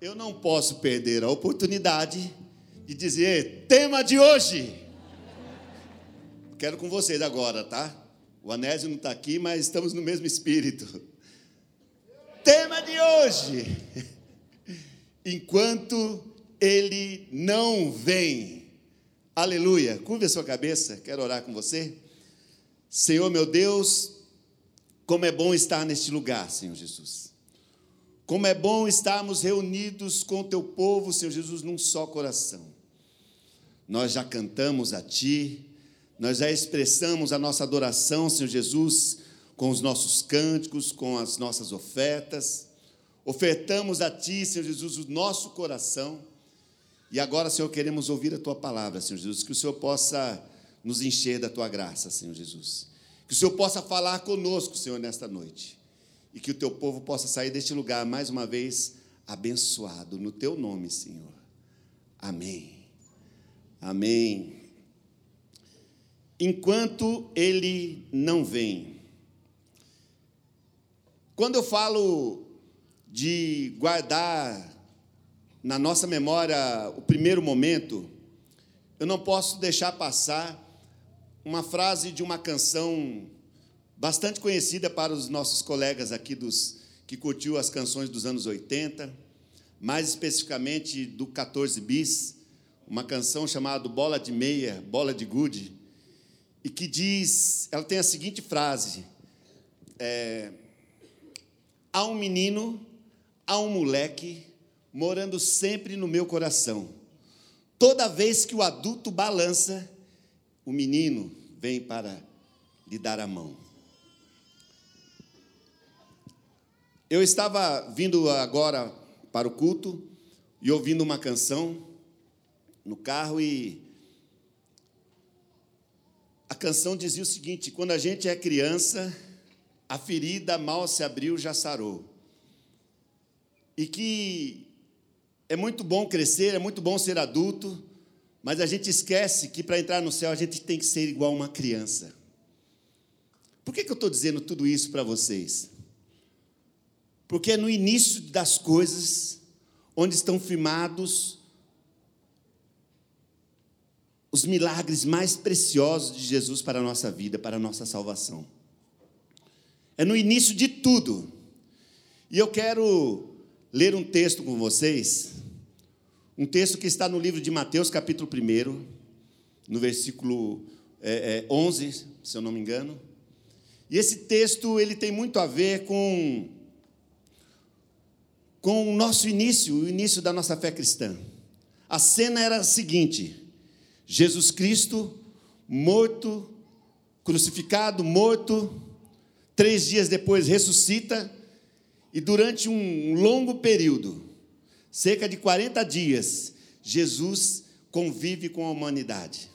eu não posso perder a oportunidade de dizer tema de hoje. Quero com vocês agora, tá? O Anésio não está aqui, mas estamos no mesmo espírito. Tema de hoje. Enquanto ele não vem. Aleluia. Curva a sua cabeça, quero orar com você. Senhor meu Deus, como é bom estar neste lugar, Senhor Jesus. Como é bom estarmos reunidos com o teu povo, Senhor Jesus, num só coração. Nós já cantamos a Ti, nós já expressamos a nossa adoração, Senhor Jesus, com os nossos cânticos, com as nossas ofertas. Ofertamos a Ti, Senhor Jesus, o nosso coração. E agora, Senhor, queremos ouvir a Tua palavra, Senhor Jesus, que o Senhor possa nos encher da Tua graça, Senhor Jesus. Que o Senhor possa falar conosco, Senhor, nesta noite e que o teu povo possa sair deste lugar mais uma vez abençoado no teu nome, Senhor. Amém. Amém. Enquanto ele não vem. Quando eu falo de guardar na nossa memória o primeiro momento, eu não posso deixar passar uma frase de uma canção bastante conhecida para os nossos colegas aqui dos que curtiu as canções dos anos 80, mais especificamente do 14 bis, uma canção chamada Bola de Meia, Bola de Gude, e que diz, ela tem a seguinte frase: é, há um menino, há um moleque morando sempre no meu coração. Toda vez que o adulto balança, o menino vem para lhe dar a mão. Eu estava vindo agora para o culto e ouvindo uma canção no carro e a canção dizia o seguinte: quando a gente é criança, a ferida mal se abriu, já sarou. E que é muito bom crescer, é muito bom ser adulto, mas a gente esquece que para entrar no céu a gente tem que ser igual uma criança. Por que, que eu estou dizendo tudo isso para vocês? Porque é no início das coisas onde estão firmados os milagres mais preciosos de Jesus para a nossa vida, para a nossa salvação. É no início de tudo. E eu quero ler um texto com vocês, um texto que está no livro de Mateus, capítulo 1, no versículo é, é, 11, se eu não me engano. E esse texto ele tem muito a ver com com o nosso início, o início da nossa fé cristã. A cena era a seguinte: Jesus Cristo morto, crucificado, morto, três dias depois ressuscita, e durante um longo período, cerca de 40 dias, Jesus convive com a humanidade.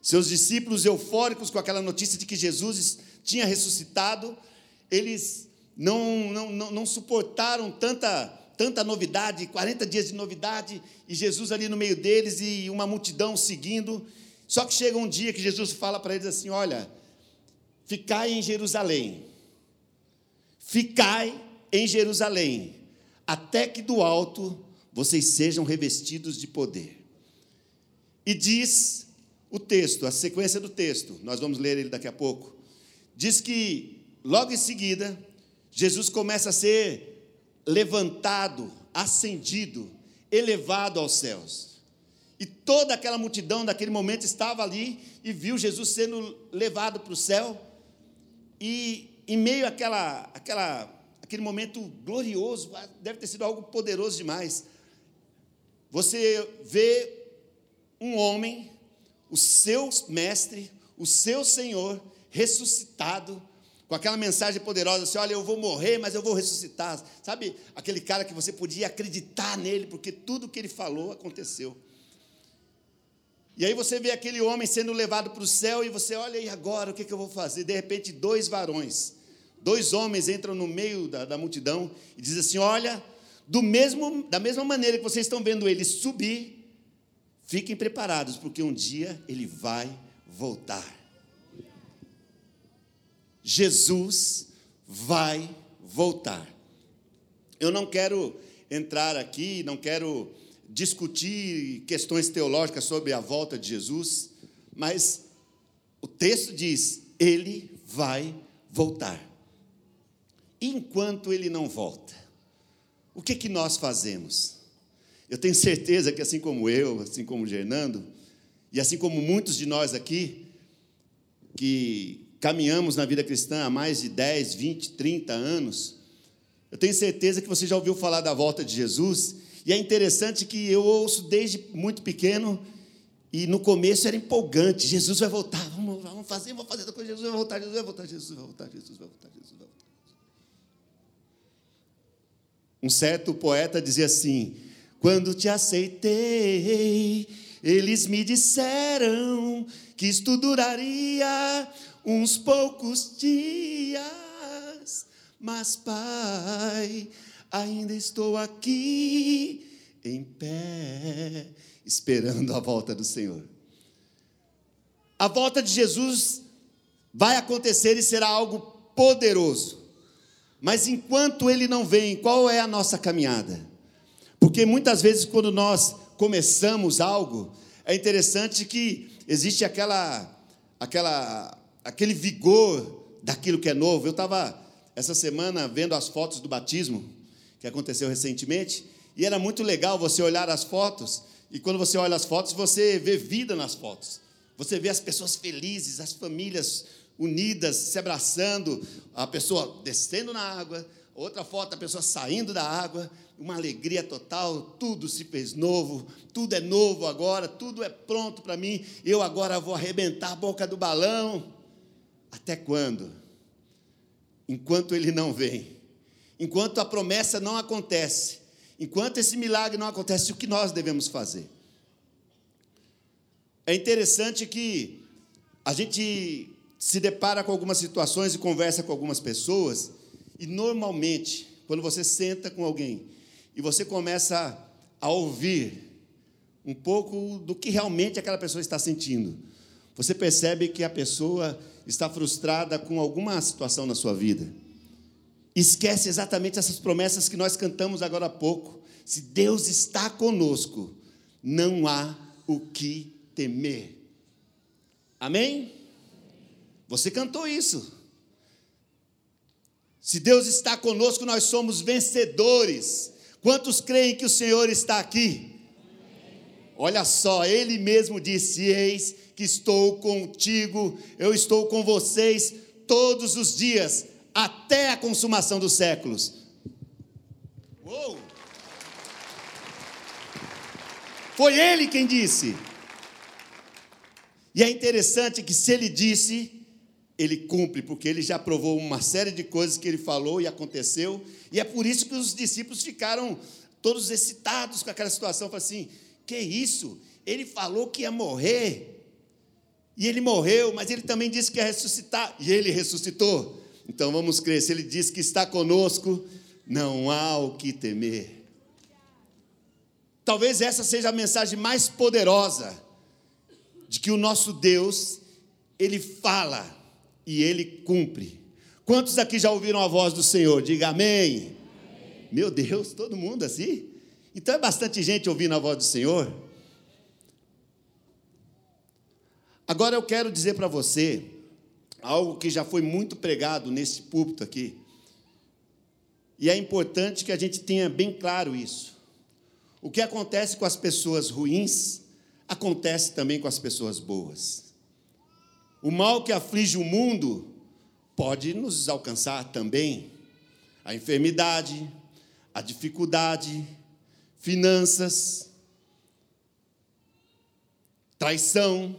Seus discípulos eufóricos com aquela notícia de que Jesus tinha ressuscitado, eles não, não, não, não suportaram tanta, tanta novidade, 40 dias de novidade, e Jesus ali no meio deles e uma multidão seguindo. Só que chega um dia que Jesus fala para eles assim: Olha, ficai em Jerusalém, ficai em Jerusalém, até que do alto vocês sejam revestidos de poder. E diz o texto, a sequência do texto, nós vamos ler ele daqui a pouco, diz que logo em seguida Jesus começa a ser levantado, ascendido, elevado aos céus. E toda aquela multidão daquele momento estava ali e viu Jesus sendo levado para o céu. E em meio àquela, àquela, aquele momento glorioso, ah, deve ter sido algo poderoso demais. Você vê um homem, o seu mestre, o seu Senhor, ressuscitado, com aquela mensagem poderosa assim: olha, eu vou morrer, mas eu vou ressuscitar. Sabe, aquele cara que você podia acreditar nele, porque tudo que ele falou aconteceu. E aí você vê aquele homem sendo levado para o céu e você olha, e agora o que, que eu vou fazer? De repente, dois varões, dois homens entram no meio da, da multidão e dizem assim: olha, do mesmo, da mesma maneira que vocês estão vendo ele subir, fiquem preparados, porque um dia ele vai voltar. Jesus vai voltar. Eu não quero entrar aqui, não quero discutir questões teológicas sobre a volta de Jesus, mas o texto diz: ele vai voltar. Enquanto ele não volta, o que, que nós fazemos? Eu tenho certeza que, assim como eu, assim como o Fernando, e assim como muitos de nós aqui, que caminhamos na vida cristã há mais de 10, 20, 30 anos, eu tenho certeza que você já ouviu falar da volta de Jesus, e é interessante que eu ouço desde muito pequeno, e no começo era empolgante: Jesus vai voltar, vamos, vamos fazer, vamos fazer Jesus vai voltar, Jesus vai voltar, Jesus vai voltar, Jesus vai voltar, Jesus vai voltar. Um certo poeta dizia assim: Quando te aceitei, eles me disseram que isto duraria uns poucos dias, mas, Pai, ainda estou aqui em pé, esperando a volta do Senhor. A volta de Jesus vai acontecer e será algo poderoso. Mas enquanto ele não vem, qual é a nossa caminhada? Porque muitas vezes, quando nós começamos algo, é interessante que existe aquela, aquela, aquele vigor daquilo que é novo. Eu estava essa semana vendo as fotos do batismo que aconteceu recentemente e era muito legal você olhar as fotos e quando você olha as fotos você vê vida nas fotos. Você vê as pessoas felizes, as famílias unidas, se abraçando, a pessoa descendo na água, outra foto, a pessoa saindo da água, uma alegria total, tudo se fez novo, tudo é novo agora, tudo é pronto para mim, eu agora vou arrebentar a boca do balão. Até quando? Enquanto ele não vem, enquanto a promessa não acontece, enquanto esse milagre não acontece, o que nós devemos fazer? É interessante que a gente se depara com algumas situações e conversa com algumas pessoas, e normalmente, quando você senta com alguém e você começa a ouvir um pouco do que realmente aquela pessoa está sentindo, você percebe que a pessoa está frustrada com alguma situação na sua vida. Esquece exatamente essas promessas que nós cantamos agora há pouco. Se Deus está conosco, não há o que temer. Amém? Você cantou isso. Se Deus está conosco, nós somos vencedores. Quantos creem que o Senhor está aqui? Olha só, Ele mesmo disse: Eis que estou contigo, eu estou com vocês todos os dias, até a consumação dos séculos. Uou! Foi Ele quem disse. E é interessante que se Ele disse, ele cumpre, porque ele já provou uma série de coisas que ele falou e aconteceu, e é por isso que os discípulos ficaram todos excitados com aquela situação, falaram assim: que isso? Ele falou que ia morrer, e ele morreu, mas ele também disse que ia ressuscitar, e ele ressuscitou. Então vamos crer, se ele diz que está conosco, não há o que temer. Talvez essa seja a mensagem mais poderosa de que o nosso Deus, ele fala, e ele cumpre. Quantos aqui já ouviram a voz do Senhor? Diga amém. amém. Meu Deus, todo mundo assim? Então é bastante gente ouvindo a voz do Senhor. Agora eu quero dizer para você algo que já foi muito pregado nesse púlpito aqui. E é importante que a gente tenha bem claro isso. O que acontece com as pessoas ruins, acontece também com as pessoas boas. O mal que aflige o mundo pode nos alcançar também. A enfermidade, a dificuldade, finanças, traição,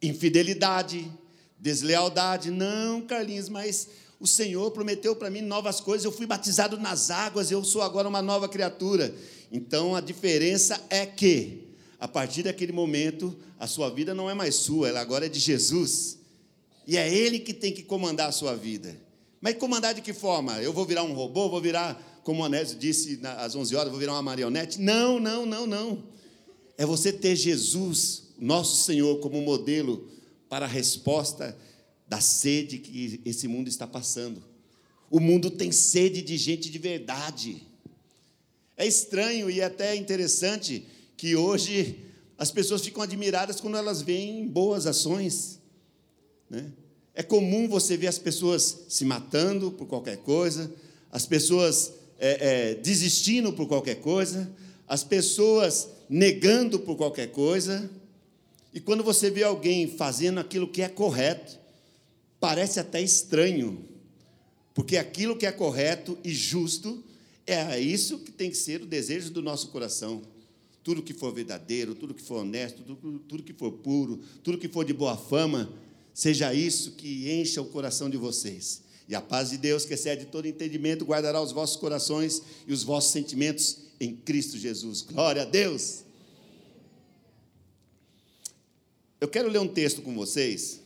infidelidade, deslealdade. Não, Carlinhos, mas o Senhor prometeu para mim novas coisas. Eu fui batizado nas águas, eu sou agora uma nova criatura. Então a diferença é que a partir daquele momento, a sua vida não é mais sua, ela agora é de Jesus. E é Ele que tem que comandar a sua vida. Mas comandar de que forma? Eu vou virar um robô? Vou virar, como o Anésio disse às 11 horas, vou virar uma marionete? Não, não, não, não. É você ter Jesus, nosso Senhor, como modelo para a resposta da sede que esse mundo está passando. O mundo tem sede de gente de verdade. É estranho e até interessante que hoje as pessoas ficam admiradas quando elas veem boas ações. Né? É comum você ver as pessoas se matando por qualquer coisa, as pessoas é, é, desistindo por qualquer coisa, as pessoas negando por qualquer coisa. E quando você vê alguém fazendo aquilo que é correto, parece até estranho, porque aquilo que é correto e justo é isso que tem que ser o desejo do nosso coração. Tudo que for verdadeiro, tudo que for honesto, tudo, tudo que for puro, tudo que for de boa fama, seja isso que encha o coração de vocês. E a paz de Deus, que excede todo entendimento, guardará os vossos corações e os vossos sentimentos em Cristo Jesus. Glória a Deus! Eu quero ler um texto com vocês.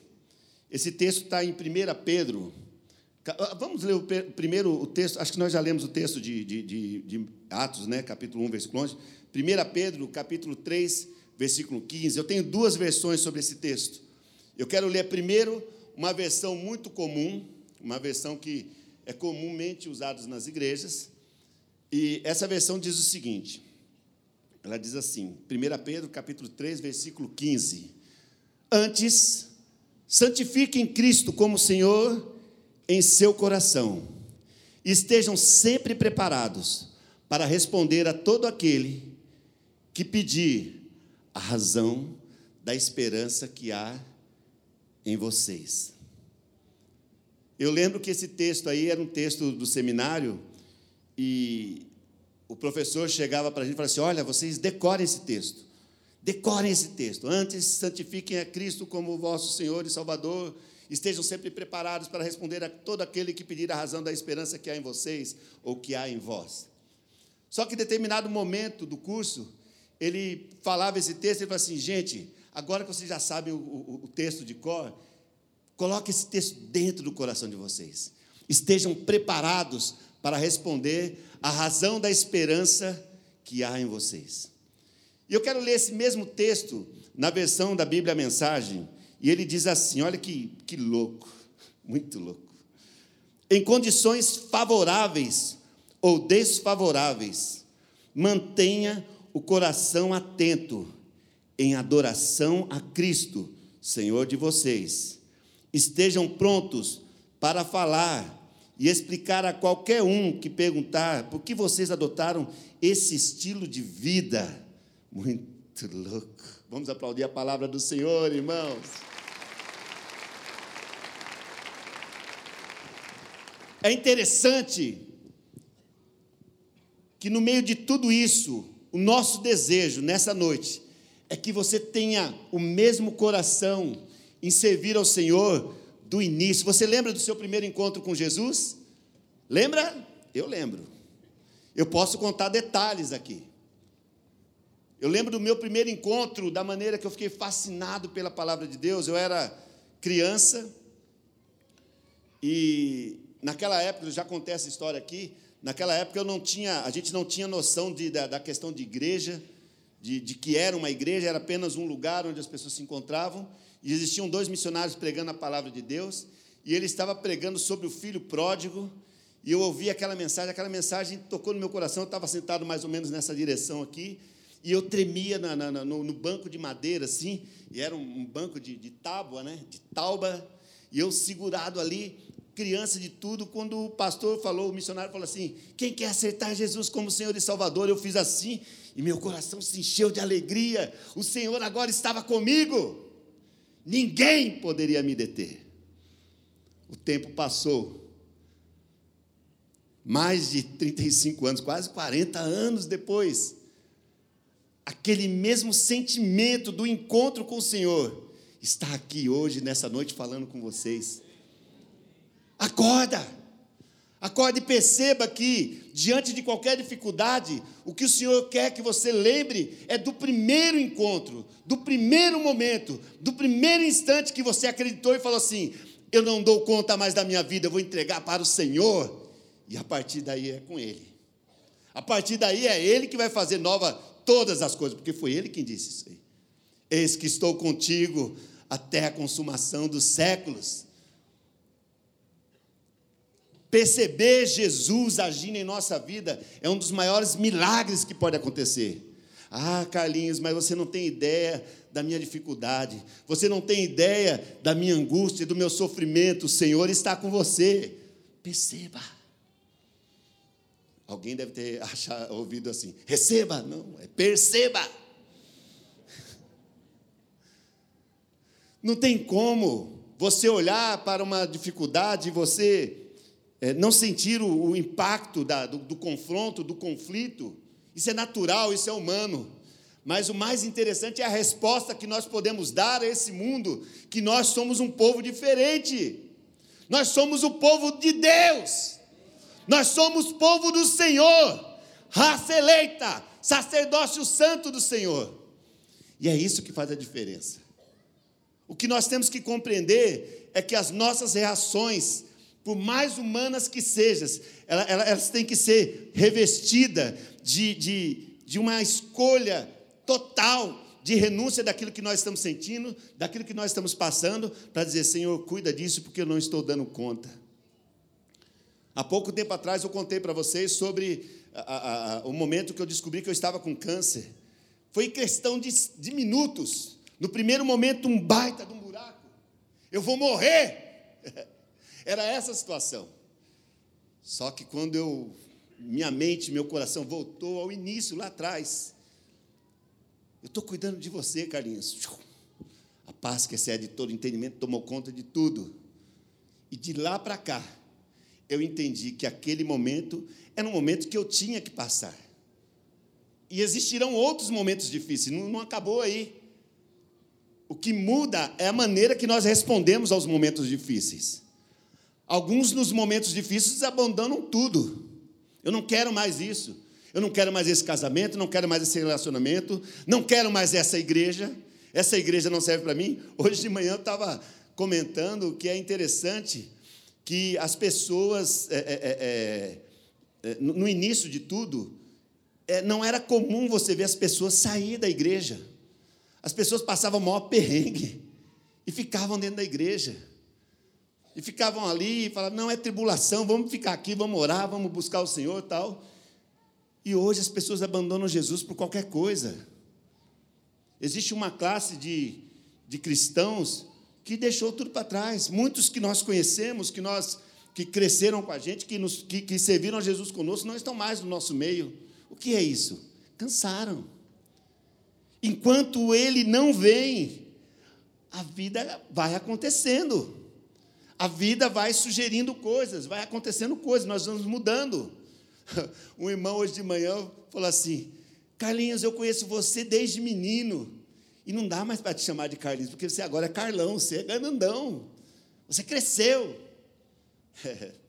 Esse texto está em 1 Pedro. Ah, vamos ler o, primeiro o texto, acho que nós já lemos o texto de, de, de, de Atos, né? capítulo 1, versículo 11. 1 Pedro, capítulo 3, versículo 15. Eu tenho duas versões sobre esse texto. Eu quero ler primeiro uma versão muito comum, uma versão que é comumente usada nas igrejas. E essa versão diz o seguinte: ela diz assim, 1 Pedro, capítulo 3, versículo 15. Antes, santifiquem Cristo como Senhor em seu coração. E estejam sempre preparados para responder a todo aquele que pedir a razão da esperança que há em vocês. Eu lembro que esse texto aí era um texto do seminário e o professor chegava para a gente e falava assim: Olha, vocês decorem esse texto. Decorem esse texto. Antes, santifiquem a Cristo como vosso Senhor e Salvador. Estejam sempre preparados para responder a todo aquele que pedir a razão da esperança que há em vocês ou que há em vós. Só que em determinado momento do curso, ele falava esse texto e falava assim: gente, agora que vocês já sabem o, o, o texto de cor, coloque esse texto dentro do coração de vocês. Estejam preparados para responder a razão da esperança que há em vocês. E eu quero ler esse mesmo texto na versão da Bíblia Mensagem, e ele diz assim: olha que, que louco, muito louco. Em condições favoráveis ou desfavoráveis, mantenha o coração atento em adoração a Cristo, Senhor de vocês. Estejam prontos para falar e explicar a qualquer um que perguntar por que vocês adotaram esse estilo de vida muito louco. Vamos aplaudir a palavra do Senhor, irmãos. É interessante que no meio de tudo isso, o nosso desejo nessa noite é que você tenha o mesmo coração em servir ao Senhor do início. Você lembra do seu primeiro encontro com Jesus? Lembra? Eu lembro. Eu posso contar detalhes aqui. Eu lembro do meu primeiro encontro, da maneira que eu fiquei fascinado pela palavra de Deus. Eu era criança e naquela época, eu já contei essa história aqui, naquela época eu não tinha, a gente não tinha noção de, da, da, questão de igreja, de, de que era uma igreja, era apenas um lugar onde as pessoas se encontravam, e existiam dois missionários pregando a palavra de Deus, e ele estava pregando sobre o filho pródigo, e eu ouvi aquela mensagem, aquela mensagem tocou no meu coração, eu estava sentado mais ou menos nessa direção aqui, e eu tremia na, na, no, no, banco de madeira, assim, e era um, um banco de, de tábua, né, de tauba, e eu segurado ali, criança de tudo, quando o pastor falou, o missionário falou assim: quem quer aceitar Jesus como Senhor e Salvador? Eu fiz assim, e meu coração se encheu de alegria, o Senhor agora estava comigo, ninguém poderia me deter. O tempo passou, mais de 35 anos, quase 40 anos depois, aquele mesmo sentimento do encontro com o Senhor está aqui hoje, nessa noite, falando com vocês. Acorda! Acorde e perceba que, diante de qualquer dificuldade, o que o Senhor quer que você lembre é do primeiro encontro, do primeiro momento, do primeiro instante que você acreditou e falou assim: Eu não dou conta mais da minha vida, eu vou entregar para o Senhor. E a partir daí é com Ele. A partir daí é Ele que vai fazer nova todas as coisas, porque foi Ele quem disse isso aí. Eis que estou contigo até a consumação dos séculos. Perceber Jesus agindo em nossa vida é um dos maiores milagres que pode acontecer. Ah, Carlinhos, mas você não tem ideia da minha dificuldade, você não tem ideia da minha angústia, do meu sofrimento. O Senhor está com você. Perceba. Alguém deve ter achado, ouvido assim: receba, não, é perceba. Não tem como você olhar para uma dificuldade e você não sentir o, o impacto da, do, do confronto, do conflito. Isso é natural, isso é humano. Mas o mais interessante é a resposta que nós podemos dar a esse mundo, que nós somos um povo diferente. Nós somos o povo de Deus. Nós somos povo do Senhor, raça eleita, sacerdócio santo do Senhor. E é isso que faz a diferença. O que nós temos que compreender é que as nossas reações, por mais humanas que sejam, elas, elas têm que ser revestidas de, de, de uma escolha total de renúncia daquilo que nós estamos sentindo, daquilo que nós estamos passando, para dizer: Senhor, cuida disso porque eu não estou dando conta. Há pouco tempo atrás eu contei para vocês sobre a, a, a, o momento que eu descobri que eu estava com câncer. Foi questão de, de minutos. No primeiro momento, um baita de um buraco. Eu vou morrer. Era essa a situação. Só que quando eu, minha mente, meu coração voltou ao início, lá atrás. Eu estou cuidando de você, Carlinhos. A paz que excede todo entendimento tomou conta de tudo. E de lá para cá, eu entendi que aquele momento era um momento que eu tinha que passar. E existirão outros momentos difíceis, não, não acabou aí. O que muda é a maneira que nós respondemos aos momentos difíceis. Alguns nos momentos difíceis abandonam tudo. Eu não quero mais isso. Eu não quero mais esse casamento, não quero mais esse relacionamento, não quero mais essa igreja. Essa igreja não serve para mim. Hoje de manhã eu estava comentando que é interessante que as pessoas, é, é, é, é no início de tudo, é, não era comum você ver as pessoas sair da igreja. As pessoas passavam o maior perrengue e ficavam dentro da igreja. E ficavam ali e falavam: não, é tribulação, vamos ficar aqui, vamos orar, vamos buscar o Senhor e tal. E hoje as pessoas abandonam Jesus por qualquer coisa. Existe uma classe de, de cristãos que deixou tudo para trás. Muitos que nós conhecemos, que nós que cresceram com a gente, que, nos, que, que serviram a Jesus conosco, não estão mais no nosso meio. O que é isso? Cansaram enquanto ele não vem, a vida vai acontecendo. A vida vai sugerindo coisas, vai acontecendo coisas, nós vamos mudando. Um irmão hoje de manhã falou assim: Carlinhos, eu conheço você desde menino. E não dá mais para te chamar de Carlinhos, porque você agora é Carlão, você é ganandão. Você cresceu.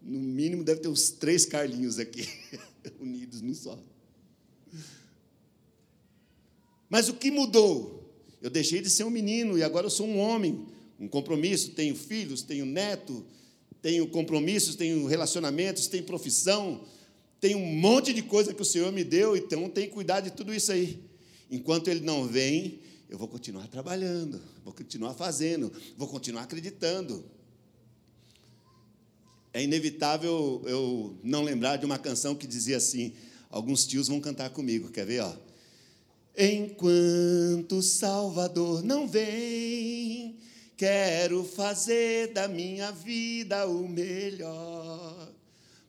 no mínimo deve ter uns três Carlinhos aqui, unidos num só. Mas o que mudou? Eu deixei de ser um menino e agora eu sou um homem, um compromisso, tenho filhos, tenho neto, tenho compromissos, tenho relacionamentos, tenho profissão, tenho um monte de coisa que o Senhor me deu, então tenho que cuidar de tudo isso aí. Enquanto Ele não vem, eu vou continuar trabalhando, vou continuar fazendo, vou continuar acreditando. É inevitável eu não lembrar de uma canção que dizia assim: alguns tios vão cantar comigo, quer ver? Ó? Enquanto Salvador não vem, quero fazer da minha vida o melhor.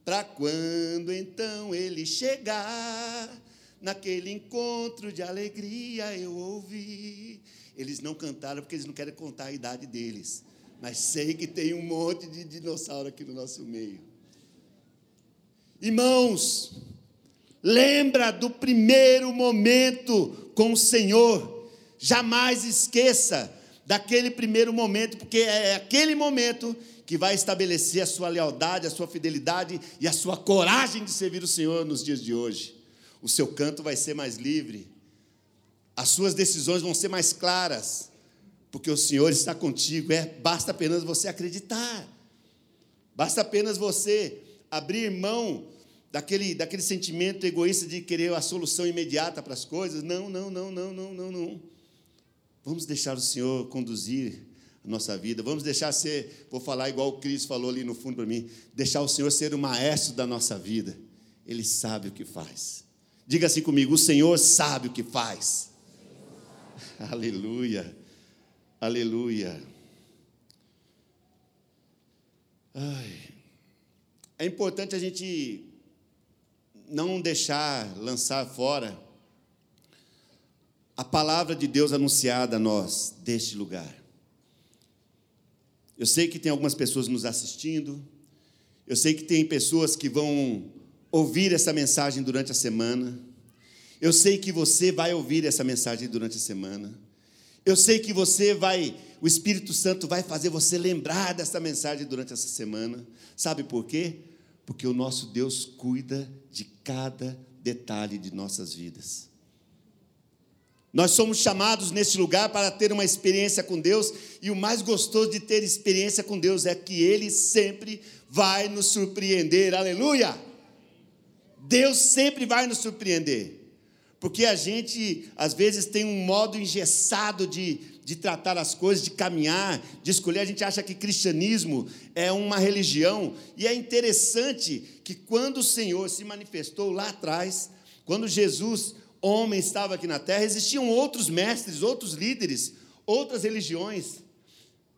Para quando então ele chegar, naquele encontro de alegria eu ouvi. Eles não cantaram porque eles não querem contar a idade deles. Mas sei que tem um monte de dinossauro aqui no nosso meio. Irmãos, Lembra do primeiro momento com o Senhor. Jamais esqueça daquele primeiro momento, porque é aquele momento que vai estabelecer a sua lealdade, a sua fidelidade e a sua coragem de servir o Senhor nos dias de hoje. O seu canto vai ser mais livre, as suas decisões vão ser mais claras, porque o Senhor está contigo. É, basta apenas você acreditar, basta apenas você abrir mão daquele, daquele sentimento egoísta de querer a solução imediata para as coisas. Não, não, não, não, não, não, não. Vamos deixar o Senhor conduzir a nossa vida. Vamos deixar ser, vou falar igual o Cris falou ali no fundo para mim, deixar o Senhor ser o maestro da nossa vida. Ele sabe o que faz. Diga assim comigo: o Senhor sabe o que faz. Aleluia. Aleluia. Ai. É importante a gente não deixar lançar fora a palavra de Deus anunciada a nós deste lugar. Eu sei que tem algumas pessoas nos assistindo, eu sei que tem pessoas que vão ouvir essa mensagem durante a semana, eu sei que você vai ouvir essa mensagem durante a semana, eu sei que você vai, o Espírito Santo vai fazer você lembrar dessa mensagem durante essa semana, sabe por quê? Porque o nosso Deus cuida de cada detalhe de nossas vidas. Nós somos chamados neste lugar para ter uma experiência com Deus, e o mais gostoso de ter experiência com Deus é que Ele sempre vai nos surpreender, aleluia! Deus sempre vai nos surpreender, porque a gente, às vezes, tem um modo engessado de, de tratar as coisas, de caminhar, de escolher. A gente acha que cristianismo é uma religião, e é interessante que quando o Senhor se manifestou lá atrás, quando Jesus, homem, estava aqui na terra, existiam outros mestres, outros líderes, outras religiões.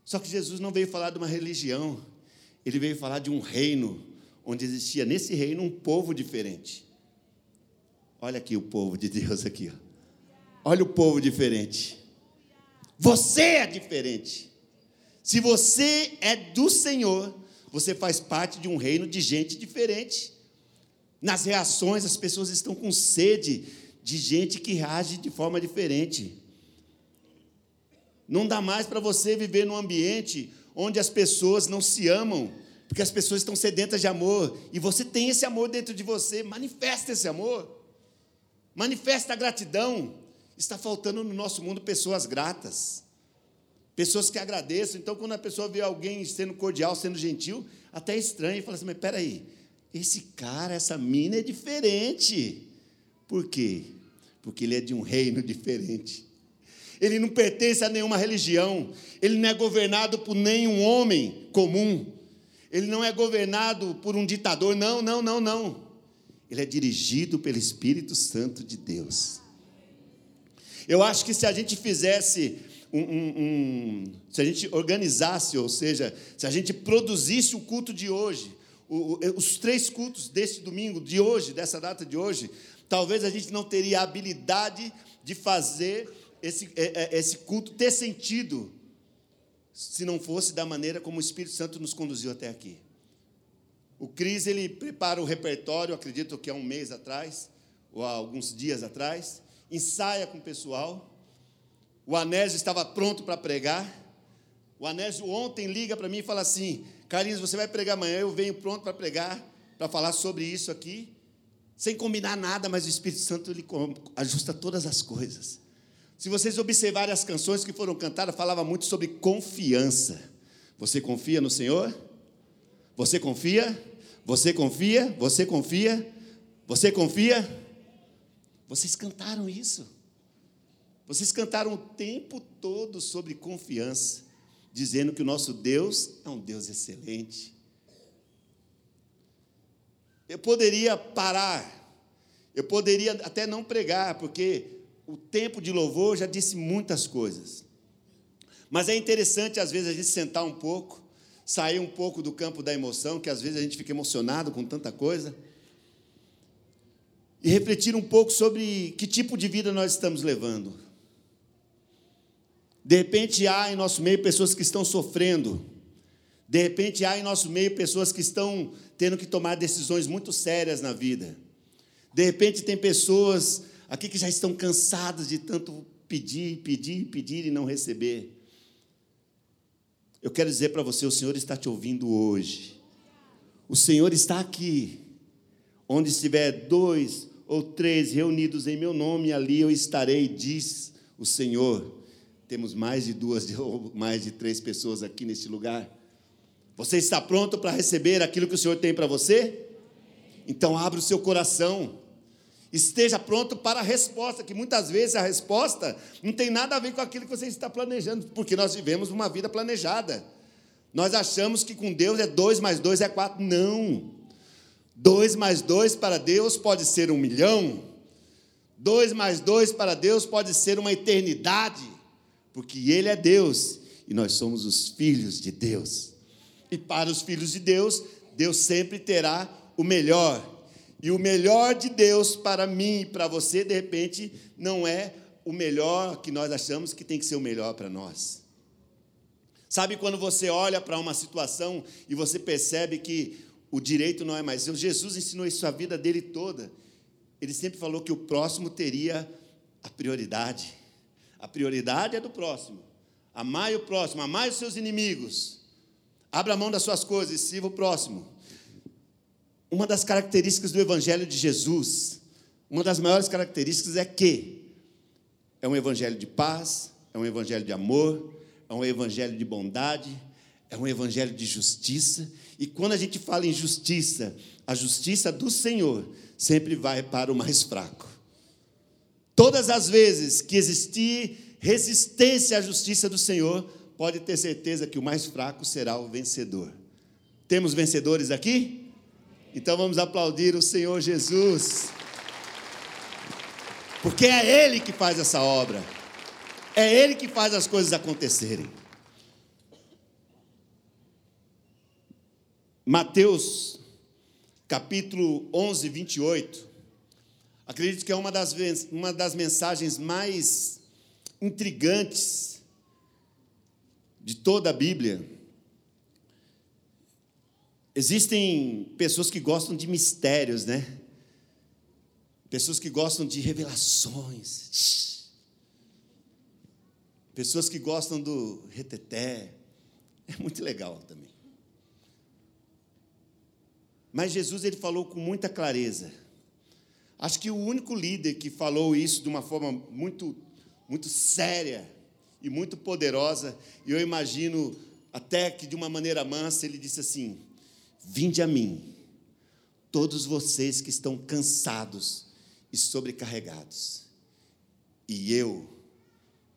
Só que Jesus não veio falar de uma religião, ele veio falar de um reino, onde existia nesse reino um povo diferente. Olha aqui o povo de Deus aqui, ó. Olha o povo diferente. Você é diferente. Se você é do Senhor, você faz parte de um reino de gente diferente. Nas reações, as pessoas estão com sede de gente que reage de forma diferente. Não dá mais para você viver num ambiente onde as pessoas não se amam, porque as pessoas estão sedentas de amor, e você tem esse amor dentro de você, manifesta esse amor, manifesta a gratidão, está faltando no nosso mundo pessoas gratas, pessoas que agradeçam. Então, quando a pessoa vê alguém sendo cordial, sendo gentil, até estranho e fala assim: Mas peraí, esse cara, essa mina é diferente. Por quê? Porque ele é de um reino diferente. Ele não pertence a nenhuma religião, ele não é governado por nenhum homem comum, ele não é governado por um ditador, não, não, não, não. Ele é dirigido pelo Espírito Santo de Deus. Eu acho que se a gente fizesse um, um, um, se a gente organizasse, ou seja, se a gente produzisse o culto de hoje, o, os três cultos deste domingo, de hoje, dessa data de hoje, talvez a gente não teria a habilidade de fazer esse, é, é, esse culto ter sentido, se não fosse da maneira como o Espírito Santo nos conduziu até aqui. O Cris, ele prepara o repertório, acredito que há um mês atrás, ou há alguns dias atrás, ensaia com o pessoal. O Anésio estava pronto para pregar. O Anésio ontem liga para mim e fala assim: Carlinhos, você vai pregar amanhã, eu venho pronto para pregar, para falar sobre isso aqui, sem combinar nada, mas o Espírito Santo ele ajusta todas as coisas. Se vocês observarem as canções que foram cantadas, falava muito sobre confiança. Você confia no Senhor? Você confia? Você confia? Você confia? Você confia? Vocês cantaram isso. Vocês cantaram o tempo todo sobre confiança, dizendo que o nosso Deus é um Deus excelente. Eu poderia parar, eu poderia até não pregar, porque o tempo de louvor já disse muitas coisas. Mas é interessante, às vezes, a gente sentar um pouco, sair um pouco do campo da emoção, que às vezes a gente fica emocionado com tanta coisa e refletir um pouco sobre que tipo de vida nós estamos levando. De repente há em nosso meio pessoas que estão sofrendo. De repente há em nosso meio pessoas que estão tendo que tomar decisões muito sérias na vida. De repente tem pessoas aqui que já estão cansadas de tanto pedir, pedir, pedir e não receber. Eu quero dizer para você, o Senhor está te ouvindo hoje. O Senhor está aqui. Onde estiver dois ou três reunidos em meu nome, ali eu estarei, diz o Senhor. Temos mais de duas ou mais de três pessoas aqui neste lugar. Você está pronto para receber aquilo que o Senhor tem para você? Então abra o seu coração Esteja pronto para a resposta, que muitas vezes a resposta não tem nada a ver com aquilo que você está planejando, porque nós vivemos uma vida planejada. Nós achamos que com Deus é dois mais dois é quatro. Não. Dois mais dois para Deus pode ser um milhão. Dois mais dois para Deus pode ser uma eternidade, porque Ele é Deus e nós somos os filhos de Deus. E para os filhos de Deus, Deus sempre terá o melhor. E o melhor de Deus para mim e para você, de repente, não é o melhor que nós achamos que tem que ser o melhor para nós. Sabe quando você olha para uma situação e você percebe que o direito não é mais seu? Jesus ensinou isso a vida dele toda. Ele sempre falou que o próximo teria a prioridade. A prioridade é do próximo. Amai o próximo, amai os seus inimigos. Abra mão das suas coisas e sirva o próximo. Uma das características do Evangelho de Jesus, uma das maiores características é que é um Evangelho de paz, é um Evangelho de amor, é um Evangelho de bondade, é um Evangelho de justiça. E quando a gente fala em justiça, a justiça do Senhor sempre vai para o mais fraco. Todas as vezes que existir resistência à justiça do Senhor, pode ter certeza que o mais fraco será o vencedor. Temos vencedores aqui? Então vamos aplaudir o Senhor Jesus. Porque é Ele que faz essa obra. É Ele que faz as coisas acontecerem. Mateus, capítulo 11, 28. Acredito que é uma das, uma das mensagens mais intrigantes de toda a Bíblia. Existem pessoas que gostam de mistérios, né? Pessoas que gostam de revelações. Pessoas que gostam do reteté. É muito legal também. Mas Jesus ele falou com muita clareza. Acho que o único líder que falou isso de uma forma muito muito séria e muito poderosa, e eu imagino até que de uma maneira mansa ele disse assim: Vinde a mim, todos vocês que estão cansados e sobrecarregados, e eu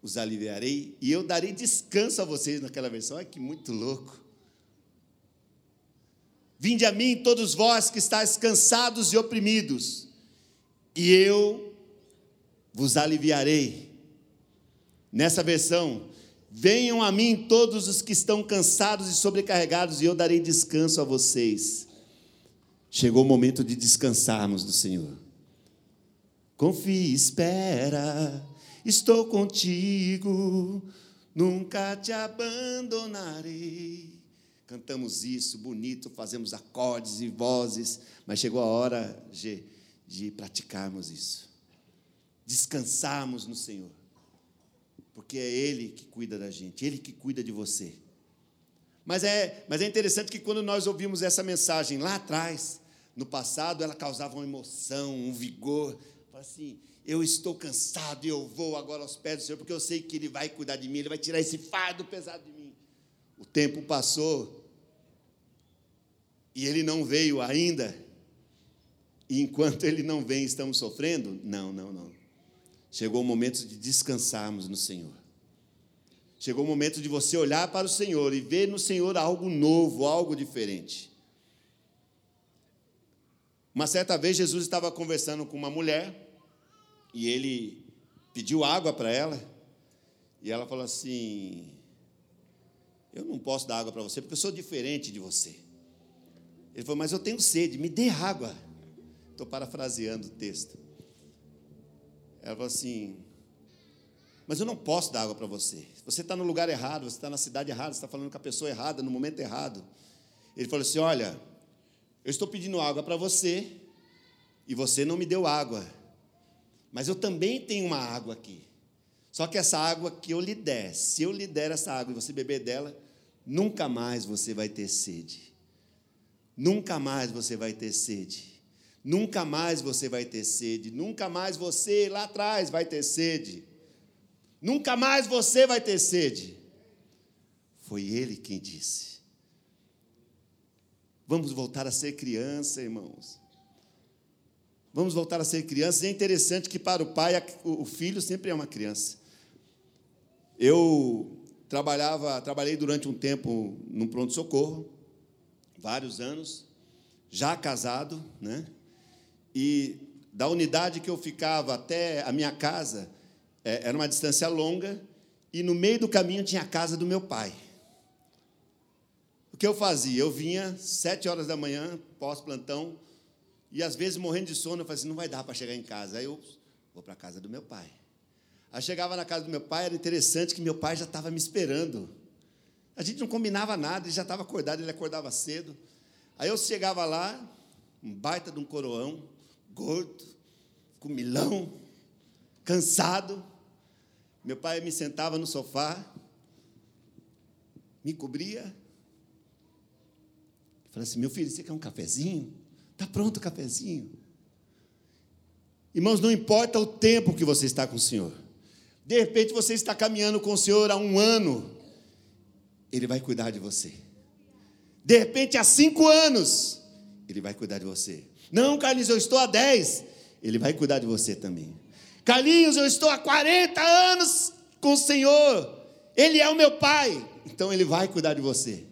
os aliviarei, e eu darei descanso a vocês naquela versão. Olha que muito louco. Vinde a mim, todos vós que estáis cansados e oprimidos, e eu vos aliviarei. Nessa versão, Venham a mim todos os que estão cansados e sobrecarregados, e eu darei descanso a vocês. Chegou o momento de descansarmos do Senhor. Confie, espera, estou contigo, nunca te abandonarei. Cantamos isso bonito, fazemos acordes e vozes, mas chegou a hora de, de praticarmos isso. Descansarmos no Senhor porque é Ele que cuida da gente, Ele que cuida de você. Mas é, mas é interessante que quando nós ouvimos essa mensagem lá atrás, no passado, ela causava uma emoção, um vigor. Assim, eu estou cansado e eu vou agora aos pés do Senhor, porque eu sei que Ele vai cuidar de mim, Ele vai tirar esse fardo pesado de mim. O tempo passou e Ele não veio ainda. E enquanto Ele não vem, estamos sofrendo? Não, não, não. Chegou o momento de descansarmos no Senhor. Chegou o momento de você olhar para o Senhor e ver no Senhor algo novo, algo diferente. Uma certa vez Jesus estava conversando com uma mulher e ele pediu água para ela e ela falou assim: Eu não posso dar água para você porque eu sou diferente de você. Ele falou: Mas eu tenho sede, me dê água. Estou parafraseando o texto. Ela falou assim: Mas eu não posso dar água para você. Você está no lugar errado, você está na cidade errada, você está falando com a pessoa errada, no momento errado. Ele falou assim: Olha, eu estou pedindo água para você e você não me deu água. Mas eu também tenho uma água aqui. Só que essa água que eu lhe der, se eu lhe der essa água e você beber dela, nunca mais você vai ter sede. Nunca mais você vai ter sede. Nunca mais você vai ter sede, nunca mais você lá atrás vai ter sede. Nunca mais você vai ter sede. Foi ele quem disse. Vamos voltar a ser criança, irmãos. Vamos voltar a ser crianças. É interessante que para o pai o filho sempre é uma criança. Eu trabalhava, trabalhei durante um tempo num pronto socorro, vários anos, já casado, né? E da unidade que eu ficava até a minha casa é, era uma distância longa e no meio do caminho tinha a casa do meu pai. O que eu fazia? Eu vinha sete horas da manhã, pós-plantão, e às vezes morrendo de sono, eu falei assim, não vai dar para chegar em casa. Aí eu vou para a casa do meu pai. Aí chegava na casa do meu pai, era interessante que meu pai já estava me esperando. A gente não combinava nada, ele já estava acordado, ele acordava cedo. Aí eu chegava lá, um baita de um coroão, gordo, com milão, cansado. Meu pai me sentava no sofá, me cobria. Falei assim: meu filho, você quer um cafezinho? Está pronto o cafezinho. Irmãos, não importa o tempo que você está com o Senhor. De repente você está caminhando com o Senhor há um ano, Ele vai cuidar de você. De repente, há cinco anos, Ele vai cuidar de você. Não, Carlinhos, eu estou há dez, Ele vai cuidar de você também. Carlinhos, eu estou há 40 anos com o Senhor, Ele é o meu Pai, então Ele vai cuidar de você.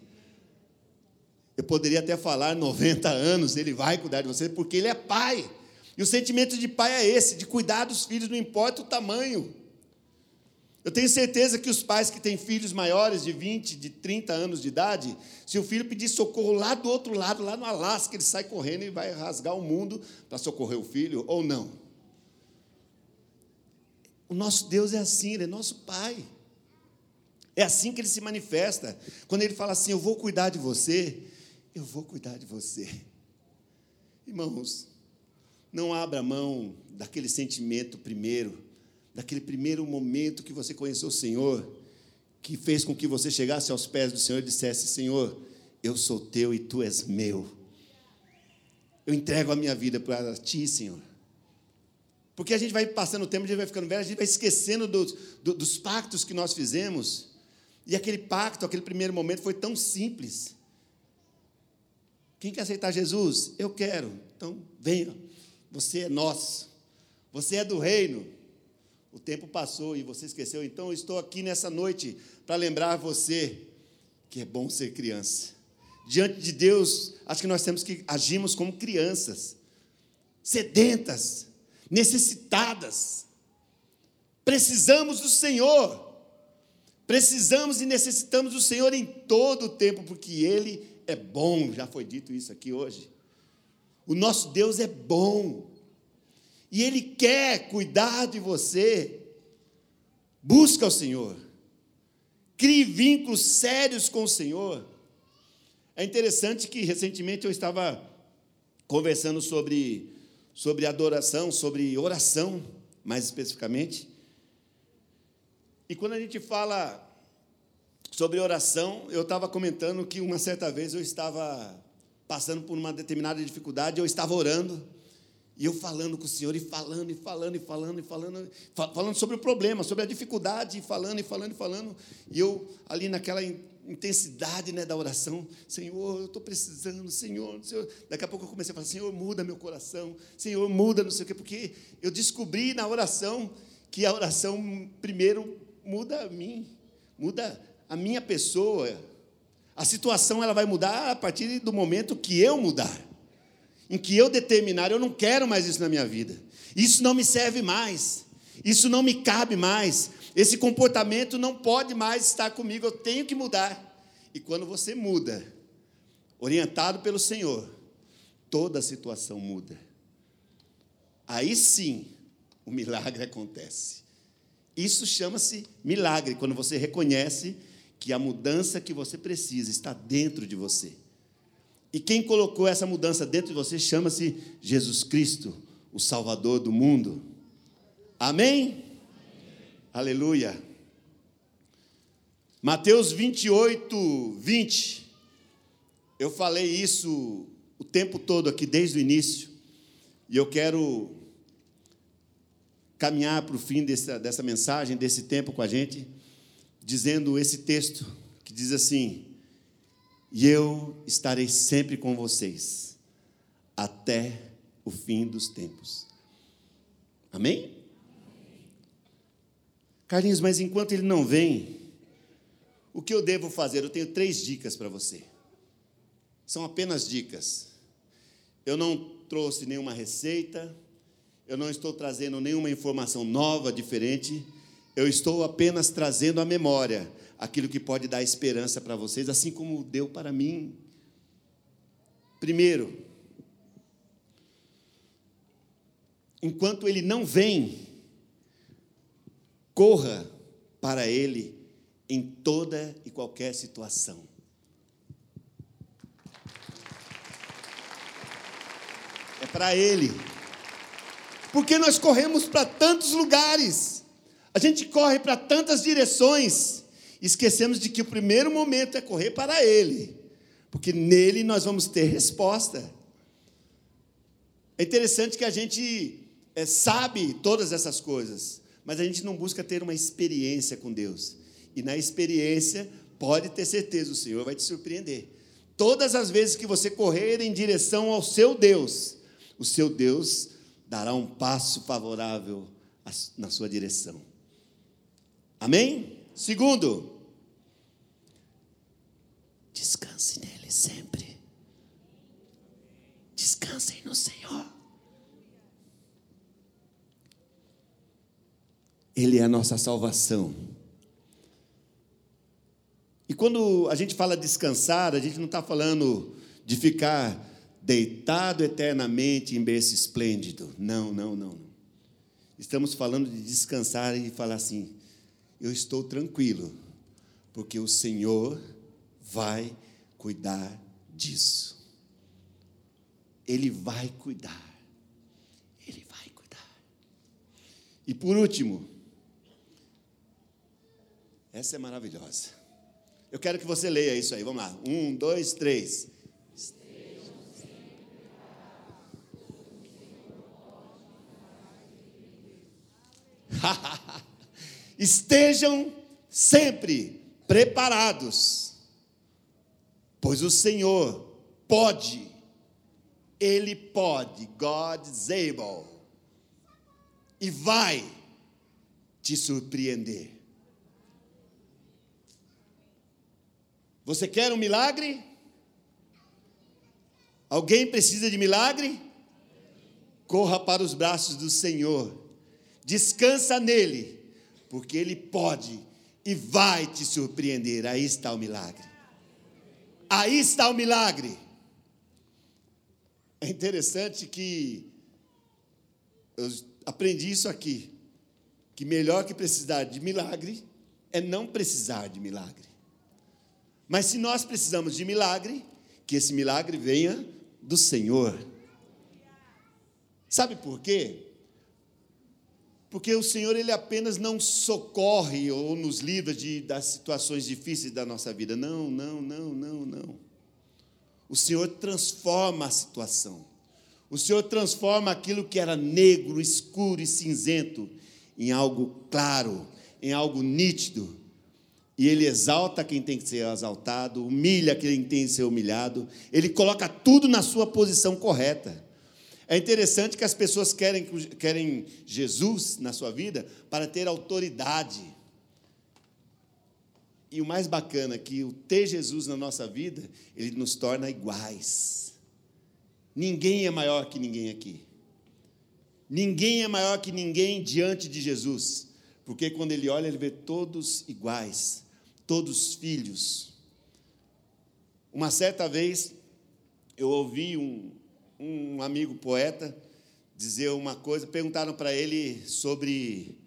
Eu poderia até falar 90 anos, ele vai cuidar de você, porque ele é pai. E o sentimento de pai é esse, de cuidar dos filhos, não importa o tamanho. Eu tenho certeza que os pais que têm filhos maiores de 20, de 30 anos de idade, se o filho pedir socorro lá do outro lado, lá no Alasca, ele sai correndo e vai rasgar o mundo para socorrer o filho, ou não. O nosso Deus é assim, ele é nosso pai. É assim que ele se manifesta. Quando ele fala assim: Eu vou cuidar de você, eu vou cuidar de você. Irmãos, não abra mão daquele sentimento primeiro, daquele primeiro momento que você conheceu o Senhor, que fez com que você chegasse aos pés do Senhor e dissesse: Senhor, eu sou teu e tu és meu. Eu entrego a minha vida para ti, Senhor. Porque a gente vai passando o tempo, a gente vai ficando velho, a gente vai esquecendo dos, pactos que nós fizemos. E aquele pacto, aquele primeiro momento foi tão simples. Quem quer aceitar Jesus? Eu quero. Então, venha. Você é nosso. Você é do reino. O tempo passou e você esqueceu. Então, eu estou aqui nessa noite para lembrar você que é bom ser criança. Diante de Deus, acho que nós temos que agirmos como crianças, sedentas, necessitadas. Precisamos do Senhor. Precisamos e necessitamos do Senhor em todo o tempo, porque Ele é bom, já foi dito isso aqui hoje. O nosso Deus é bom. E Ele quer cuidar de você. Busca o Senhor. Crie vínculos sérios com o Senhor. É interessante que recentemente eu estava conversando sobre, sobre adoração, sobre oração, mais especificamente. E quando a gente fala Sobre oração, eu estava comentando que uma certa vez eu estava passando por uma determinada dificuldade, eu estava orando, e eu falando com o Senhor, e falando, e falando, e falando, e falando, falando sobre o problema, sobre a dificuldade, e falando, e falando, e falando, e eu ali naquela intensidade né, da oração, Senhor, eu estou precisando, Senhor, Senhor, daqui a pouco eu comecei a falar, Senhor, muda meu coração, Senhor, muda não sei o quê, porque eu descobri na oração que a oração primeiro muda a mim, muda a minha pessoa, a situação ela vai mudar a partir do momento que eu mudar. Em que eu determinar, eu não quero mais isso na minha vida. Isso não me serve mais. Isso não me cabe mais. Esse comportamento não pode mais estar comigo, eu tenho que mudar. E quando você muda, orientado pelo Senhor, toda a situação muda. Aí sim, o milagre acontece. Isso chama-se milagre, quando você reconhece que a mudança que você precisa está dentro de você. E quem colocou essa mudança dentro de você chama-se Jesus Cristo, o Salvador do mundo. Amém? Amém? Aleluia. Mateus 28, 20. Eu falei isso o tempo todo aqui, desde o início, e eu quero caminhar para o fim dessa, dessa mensagem, desse tempo com a gente dizendo esse texto que diz assim: E eu estarei sempre com vocês até o fim dos tempos. Amém? Carlinhos, mas enquanto ele não vem, o que eu devo fazer? Eu tenho três dicas para você. São apenas dicas. Eu não trouxe nenhuma receita, eu não estou trazendo nenhuma informação nova, diferente, eu estou apenas trazendo à memória aquilo que pode dar esperança para vocês, assim como deu para mim. Primeiro, enquanto ele não vem, corra para ele em toda e qualquer situação. É para ele. Porque nós corremos para tantos lugares, a gente corre para tantas direções, esquecemos de que o primeiro momento é correr para ele, porque nele nós vamos ter resposta. É interessante que a gente é, sabe todas essas coisas, mas a gente não busca ter uma experiência com Deus. E na experiência, pode ter certeza, o Senhor vai te surpreender. Todas as vezes que você correr em direção ao seu Deus, o seu Deus dará um passo favorável na sua direção. Amém? Segundo, descanse nele sempre. Descansem no Senhor. Ele é a nossa salvação. E quando a gente fala descansar, a gente não está falando de ficar deitado eternamente em berço esplêndido. Não, não, não. Estamos falando de descansar e falar assim: eu estou tranquilo, porque o Senhor vai cuidar disso. Ele vai cuidar. Ele vai cuidar. E por último, essa é maravilhosa. Eu quero que você leia isso aí. Vamos lá. Um, dois, três. Estejam sempre preparados, pois o Senhor pode, Ele pode, God is able, e vai te surpreender. Você quer um milagre? Alguém precisa de milagre? Corra para os braços do Senhor, descansa nele, porque ele pode e vai te surpreender. Aí está o milagre. Aí está o milagre. É interessante que eu aprendi isso aqui, que melhor que precisar de milagre é não precisar de milagre. Mas se nós precisamos de milagre, que esse milagre venha do Senhor. Sabe por quê? Porque o Senhor ele apenas não socorre ou nos livra de, das situações difíceis da nossa vida. Não, não, não, não, não. O Senhor transforma a situação. O Senhor transforma aquilo que era negro, escuro e cinzento em algo claro, em algo nítido, e ele exalta quem tem que ser exaltado, humilha quem tem que ser humilhado, ele coloca tudo na sua posição correta. É interessante que as pessoas querem, querem Jesus na sua vida para ter autoridade. E o mais bacana é que o ter Jesus na nossa vida, ele nos torna iguais. Ninguém é maior que ninguém aqui. Ninguém é maior que ninguém diante de Jesus, porque quando ele olha, ele vê todos iguais todos filhos. Uma certa vez, eu ouvi um, um amigo poeta dizer uma coisa, perguntaram para ele sobre.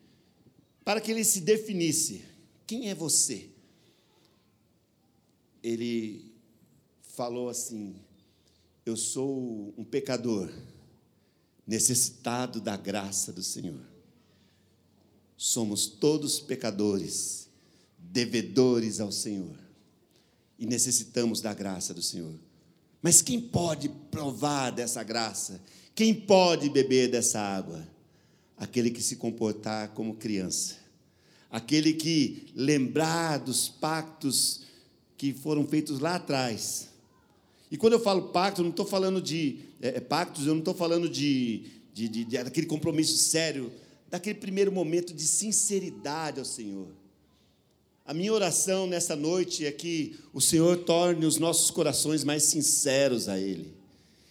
para que ele se definisse: quem é você? Ele falou assim: eu sou um pecador, necessitado da graça do Senhor. Somos todos pecadores devedores ao Senhor e necessitamos da graça do Senhor. Mas quem pode provar dessa graça? Quem pode beber dessa água? Aquele que se comportar como criança, aquele que lembrar dos pactos que foram feitos lá atrás E quando eu falo pacto, eu não estou falando de é, é, pactos, eu não estou falando de, de, de, de daquele compromisso sério, daquele primeiro momento de sinceridade ao Senhor. A minha oração nessa noite é que o Senhor torne os nossos corações mais sinceros a Ele,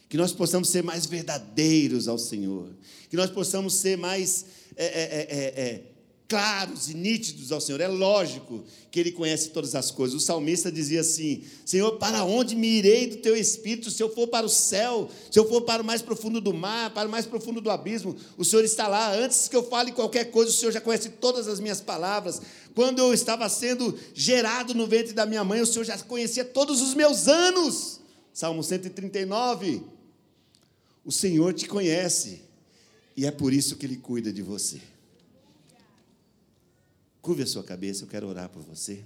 que nós possamos ser mais verdadeiros ao Senhor, que nós possamos ser mais é, é, é, é claros e nítidos ao Senhor. É lógico que Ele conhece todas as coisas. O salmista dizia assim: Senhor, para onde me irei do teu espírito? Se eu for para o céu, se eu for para o mais profundo do mar, para o mais profundo do abismo, o Senhor está lá. Antes que eu fale qualquer coisa, o Senhor já conhece todas as minhas palavras. Quando eu estava sendo gerado no ventre da minha mãe, o Senhor já conhecia todos os meus anos. Salmo 139. O Senhor te conhece, e é por isso que Ele cuida de você. Curve a sua cabeça, eu quero orar por você.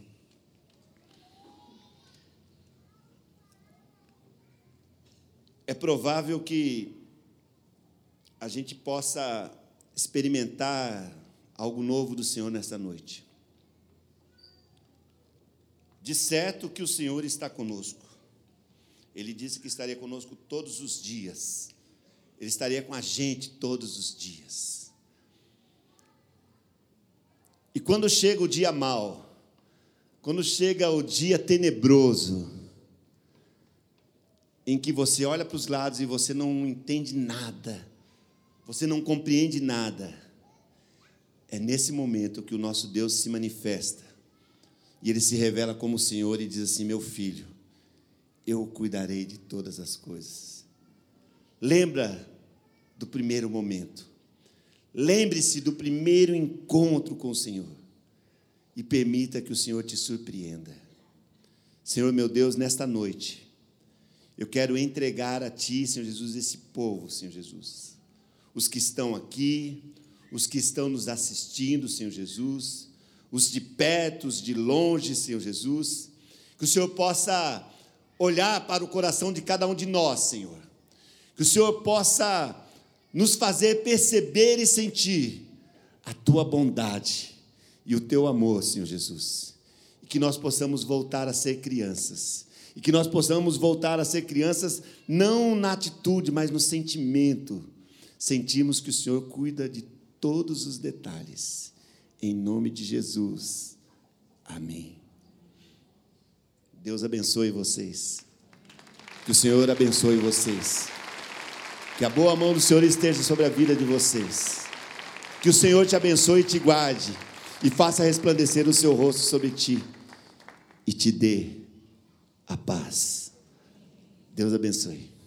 É provável que a gente possa experimentar algo novo do Senhor nesta noite. De certo que o Senhor está conosco. Ele disse que estaria conosco todos os dias. Ele estaria com a gente todos os dias. E quando chega o dia mau, quando chega o dia tenebroso, em que você olha para os lados e você não entende nada, você não compreende nada, é nesse momento que o nosso Deus se manifesta. E ele se revela como o Senhor e diz assim: Meu filho, eu cuidarei de todas as coisas. Lembra do primeiro momento. Lembre-se do primeiro encontro com o Senhor e permita que o Senhor te surpreenda. Senhor meu Deus, nesta noite, eu quero entregar a Ti, Senhor Jesus, esse povo, Senhor Jesus. Os que estão aqui, os que estão nos assistindo, Senhor Jesus, os de perto, os de longe, Senhor Jesus. Que o Senhor possa olhar para o coração de cada um de nós, Senhor. Que o Senhor possa nos fazer perceber e sentir a tua bondade e o teu amor, Senhor Jesus. E que nós possamos voltar a ser crianças. E que nós possamos voltar a ser crianças não na atitude, mas no sentimento. Sentimos que o Senhor cuida de todos os detalhes. Em nome de Jesus. Amém. Deus abençoe vocês. Que o Senhor abençoe vocês. Que a boa mão do Senhor esteja sobre a vida de vocês. Que o Senhor te abençoe e te guarde. E faça resplandecer o seu rosto sobre ti. E te dê a paz. Deus abençoe.